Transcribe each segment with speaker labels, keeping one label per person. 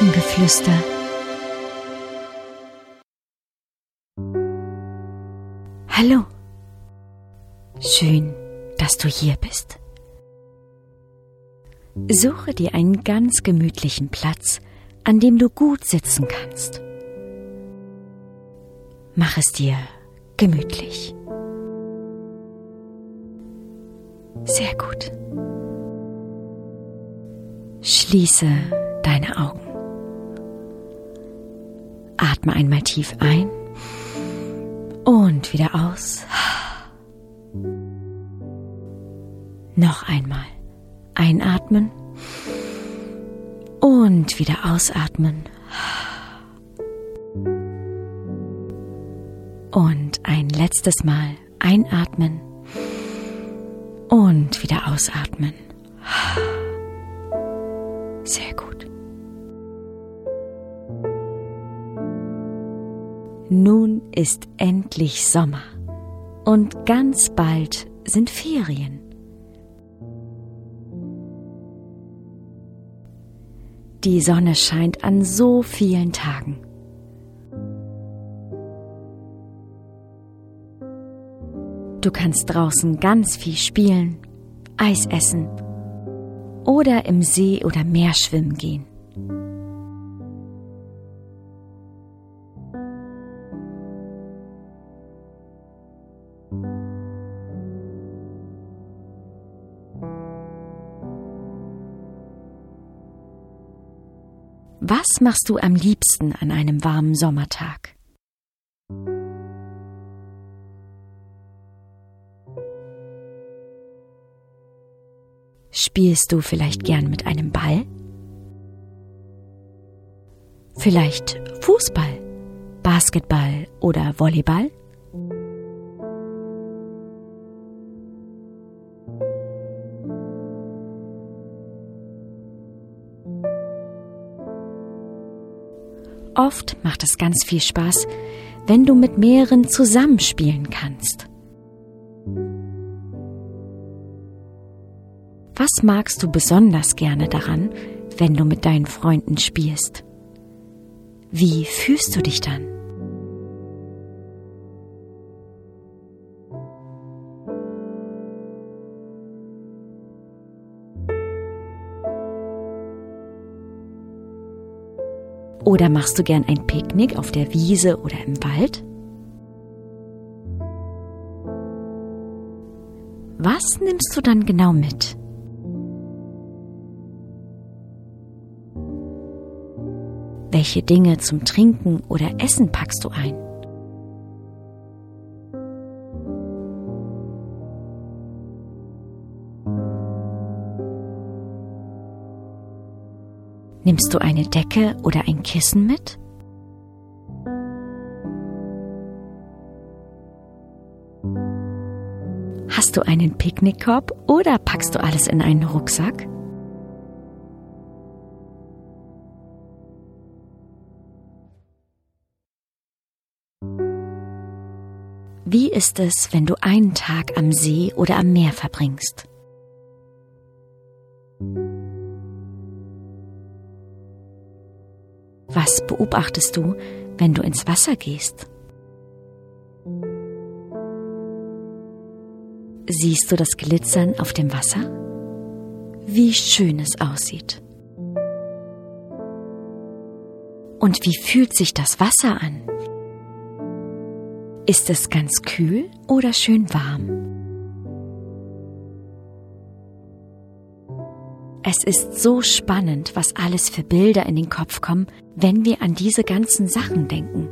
Speaker 1: Elfengeflüster. Hallo. Schön, dass du hier bist. Suche dir einen ganz gemütlichen Platz, an dem du gut sitzen kannst. Mach es dir gemütlich. Sehr gut. Schließe deine Augen. Atme einmal tief ein und wieder aus. Noch einmal einatmen und wieder ausatmen. Und ein letztes Mal einatmen und wieder ausatmen. Sehr gut. Nun ist endlich Sommer und ganz bald sind Ferien. Die Sonne scheint an so vielen Tagen. Du kannst draußen ganz viel spielen, Eis essen oder im See oder Meer schwimmen gehen. Was machst du am liebsten an einem warmen Sommertag? Spielst du vielleicht gern mit einem Ball? Vielleicht Fußball, Basketball oder Volleyball? Oft macht es ganz viel Spaß, wenn du mit mehreren zusammenspielen kannst. Was magst du besonders gerne daran, wenn du mit deinen Freunden spielst? Wie fühlst du dich dann? Oder machst du gern ein Picknick auf der Wiese oder im Wald? Was nimmst du dann genau mit? Welche Dinge zum Trinken oder Essen packst du ein? Nimmst du eine Decke oder ein Kissen mit? Hast du einen Picknickkorb oder packst du alles in einen Rucksack? Wie ist es, wenn du einen Tag am See oder am Meer verbringst? Was beobachtest du, wenn du ins Wasser gehst? Siehst du das Glitzern auf dem Wasser? Wie schön es aussieht. Und wie fühlt sich das Wasser an? Ist es ganz kühl oder schön warm? Es ist so spannend, was alles für Bilder in den Kopf kommen, wenn wir an diese ganzen Sachen denken.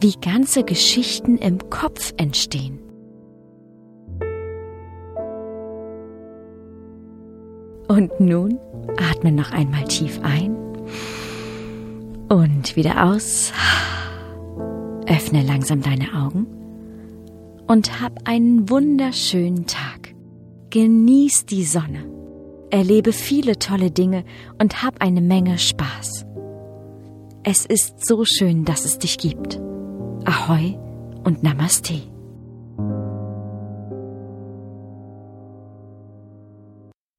Speaker 1: Wie ganze Geschichten im Kopf entstehen. Und nun atme noch einmal tief ein und wieder aus. Öffne langsam deine Augen und hab einen wunderschönen Tag. Genieß die Sonne, erlebe viele tolle Dinge und hab eine Menge Spaß. Es ist so schön, dass es dich gibt. Ahoi und Namaste.